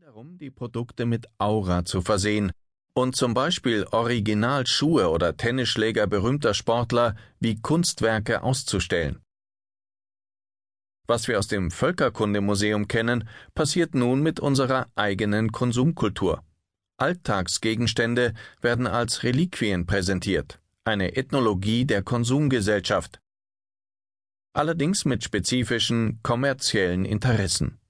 darum, die Produkte mit Aura zu versehen und zum Beispiel Originalschuhe oder Tennisschläger berühmter Sportler wie Kunstwerke auszustellen. Was wir aus dem Völkerkundemuseum kennen, passiert nun mit unserer eigenen Konsumkultur. Alltagsgegenstände werden als Reliquien präsentiert, eine Ethnologie der Konsumgesellschaft. Allerdings mit spezifischen kommerziellen Interessen.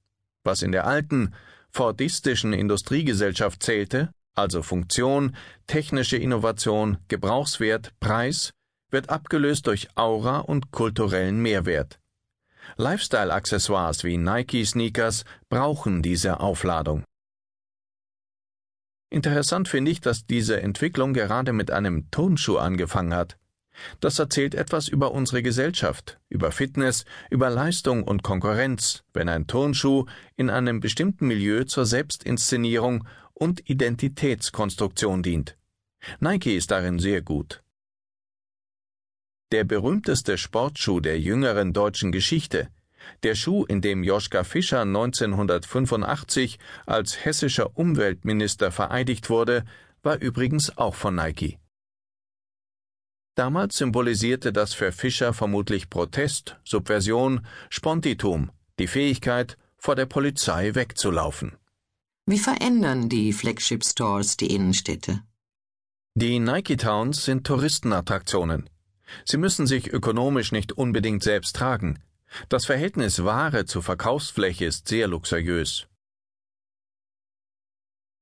Was in der alten, fordistischen Industriegesellschaft zählte, also Funktion, technische Innovation, Gebrauchswert, Preis, wird abgelöst durch Aura und kulturellen Mehrwert. Lifestyle-Accessoires wie Nike-Sneakers brauchen diese Aufladung. Interessant finde ich, dass diese Entwicklung gerade mit einem Tonschuh angefangen hat. Das erzählt etwas über unsere Gesellschaft, über Fitness, über Leistung und Konkurrenz, wenn ein Turnschuh in einem bestimmten Milieu zur Selbstinszenierung und Identitätskonstruktion dient. Nike ist darin sehr gut. Der berühmteste Sportschuh der jüngeren deutschen Geschichte, der Schuh, in dem Joschka Fischer 1985 als hessischer Umweltminister vereidigt wurde, war übrigens auch von Nike. Damals symbolisierte das für Fischer vermutlich Protest, Subversion, Spontitum, die Fähigkeit, vor der Polizei wegzulaufen. Wie verändern die Flagship Stores die Innenstädte? Die Nike Towns sind Touristenattraktionen. Sie müssen sich ökonomisch nicht unbedingt selbst tragen. Das Verhältnis Ware zu Verkaufsfläche ist sehr luxuriös.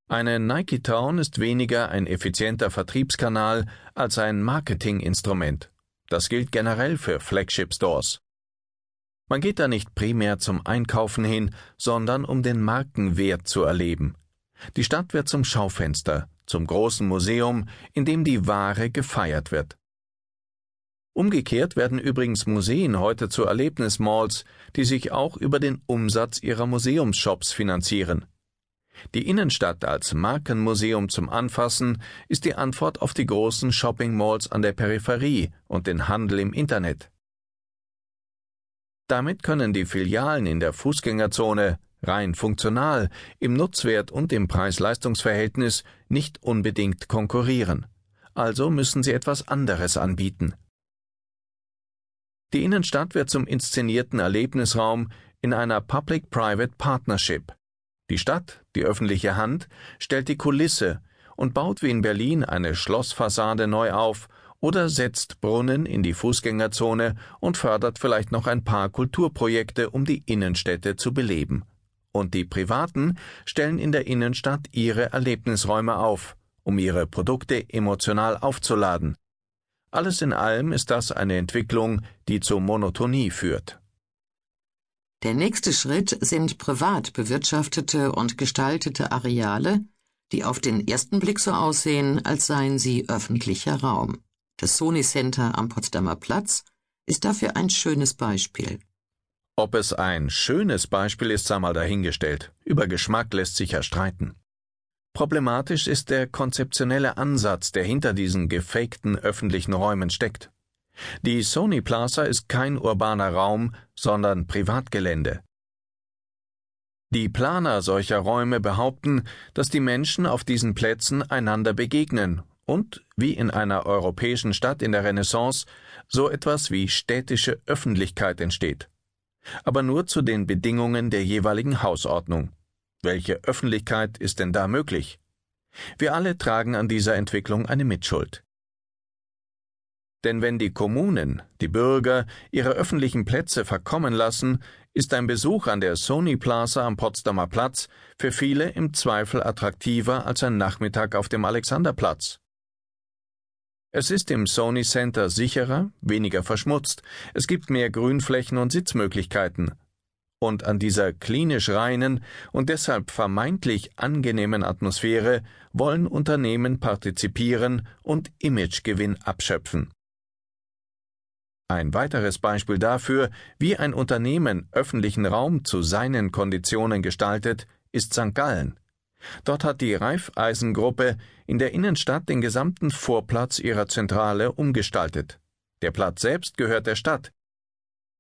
Eine Nike Town ist weniger ein effizienter Vertriebskanal als ein Marketinginstrument. Das gilt generell für Flagship Stores. Man geht da nicht primär zum Einkaufen hin, sondern um den Markenwert zu erleben. Die Stadt wird zum Schaufenster, zum großen Museum, in dem die Ware gefeiert wird. Umgekehrt werden übrigens Museen heute zu Erlebnismalls, die sich auch über den Umsatz ihrer Museumsshops finanzieren. Die Innenstadt als Markenmuseum zum Anfassen ist die Antwort auf die großen Shopping-Malls an der Peripherie und den Handel im Internet. Damit können die Filialen in der Fußgängerzone rein funktional im Nutzwert und im Preis-Leistungs-Verhältnis nicht unbedingt konkurrieren. Also müssen sie etwas anderes anbieten. Die Innenstadt wird zum inszenierten Erlebnisraum in einer Public-Private Partnership. Die Stadt, die öffentliche Hand, stellt die Kulisse und baut wie in Berlin eine Schlossfassade neu auf oder setzt Brunnen in die Fußgängerzone und fördert vielleicht noch ein paar Kulturprojekte, um die Innenstädte zu beleben. Und die Privaten stellen in der Innenstadt ihre Erlebnisräume auf, um ihre Produkte emotional aufzuladen. Alles in allem ist das eine Entwicklung, die zur Monotonie führt. Der nächste Schritt sind privat bewirtschaftete und gestaltete Areale, die auf den ersten Blick so aussehen, als seien sie öffentlicher Raum. Das Sony Center am Potsdamer Platz ist dafür ein schönes Beispiel. Ob es ein schönes Beispiel ist, sei mal dahingestellt. Über Geschmack lässt sich ja streiten. Problematisch ist der konzeptionelle Ansatz, der hinter diesen gefakten öffentlichen Räumen steckt. Die Sony Plaza ist kein urbaner Raum, sondern Privatgelände. Die Planer solcher Räume behaupten, dass die Menschen auf diesen Plätzen einander begegnen und, wie in einer europäischen Stadt in der Renaissance, so etwas wie städtische Öffentlichkeit entsteht. Aber nur zu den Bedingungen der jeweiligen Hausordnung. Welche Öffentlichkeit ist denn da möglich? Wir alle tragen an dieser Entwicklung eine Mitschuld. Denn wenn die Kommunen, die Bürger ihre öffentlichen Plätze verkommen lassen, ist ein Besuch an der Sony Plaza am Potsdamer Platz für viele im Zweifel attraktiver als ein Nachmittag auf dem Alexanderplatz. Es ist im Sony Center sicherer, weniger verschmutzt, es gibt mehr Grünflächen und Sitzmöglichkeiten. Und an dieser klinisch reinen und deshalb vermeintlich angenehmen Atmosphäre wollen Unternehmen partizipieren und Imagegewinn abschöpfen. Ein weiteres Beispiel dafür, wie ein Unternehmen öffentlichen Raum zu seinen Konditionen gestaltet, ist St. Gallen. Dort hat die Raiffeisengruppe in der Innenstadt den gesamten Vorplatz ihrer Zentrale umgestaltet. Der Platz selbst gehört der Stadt.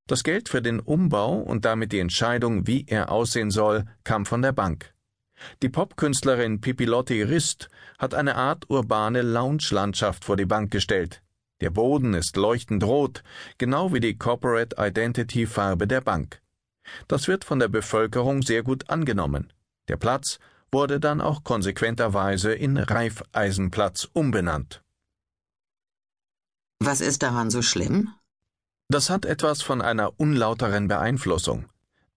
Das Geld für den Umbau und damit die Entscheidung, wie er aussehen soll, kam von der Bank. Die Popkünstlerin Pipilotti Rist hat eine Art urbane Lounge-Landschaft vor die Bank gestellt. Der Boden ist leuchtend rot, genau wie die Corporate Identity Farbe der Bank. Das wird von der Bevölkerung sehr gut angenommen. Der Platz wurde dann auch konsequenterweise in Reifeisenplatz umbenannt. Was ist daran so schlimm? Das hat etwas von einer unlauteren Beeinflussung.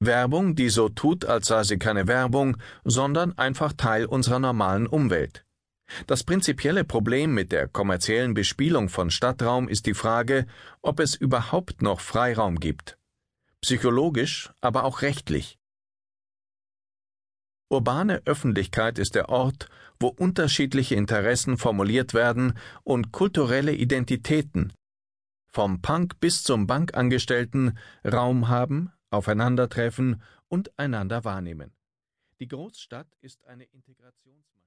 Werbung, die so tut, als sei sie keine Werbung, sondern einfach Teil unserer normalen Umwelt. Das prinzipielle Problem mit der kommerziellen Bespielung von Stadtraum ist die Frage, ob es überhaupt noch Freiraum gibt. Psychologisch, aber auch rechtlich. Urbane Öffentlichkeit ist der Ort, wo unterschiedliche Interessen formuliert werden und kulturelle Identitäten, vom Punk bis zum Bankangestellten, Raum haben, aufeinandertreffen und einander wahrnehmen. Die Großstadt ist eine Integrationsmaschine.